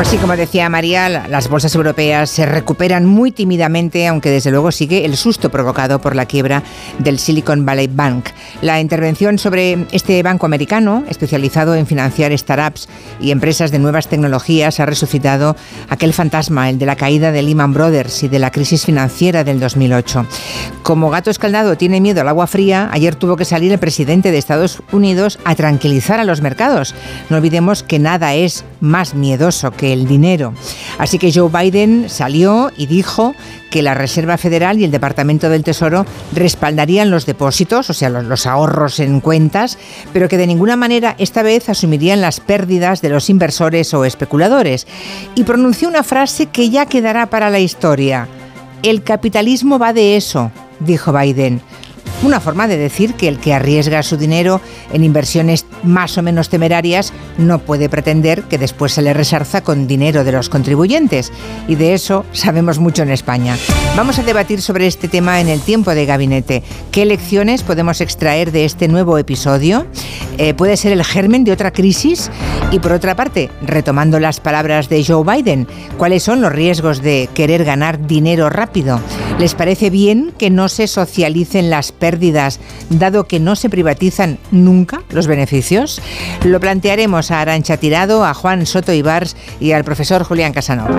Pues sí, como decía María, las bolsas europeas se recuperan muy tímidamente, aunque desde luego sigue el susto provocado por la quiebra del Silicon Valley Bank. La intervención sobre este banco americano, especializado en financiar startups y empresas de nuevas tecnologías, ha resucitado aquel fantasma, el de la caída de Lehman Brothers y de la crisis financiera del 2008. Como gato escaldado tiene miedo al agua fría, ayer tuvo que salir el presidente de Estados Unidos a tranquilizar a los mercados. No olvidemos que nada es más miedoso que el dinero. Así que Joe Biden salió y dijo que la Reserva Federal y el Departamento del Tesoro respaldarían los depósitos, o sea, los, ahorros en cuentas, pero que de ninguna manera esta vez asumirían las pérdidas de los inversores o especuladores. Y pronunció una frase que ya quedará para la historia. El capitalismo va de eso, dijo Biden. Una forma de decir que el que arriesga su dinero en inversiones más o menos temerarias no puede pretender que después se le resarza con dinero de los contribuyentes. Y de eso sabemos mucho en España. Vamos a debatir sobre este tema en el tiempo de gabinete. ¿Qué lecciones podemos extraer de este nuevo episodio? Eh, ¿Puede ser el germen de otra crisis? Y por otra parte, retomando las palabras de Joe Biden, ¿cuáles son los riesgos de querer ganar dinero rápido? ¿Les parece bien que no se socialicen las pérdidas, dado que no se privatizan nunca los beneficios? Lo plantearemos a Arancha Tirado, a Juan Soto Ibars y al profesor Julián Casanova.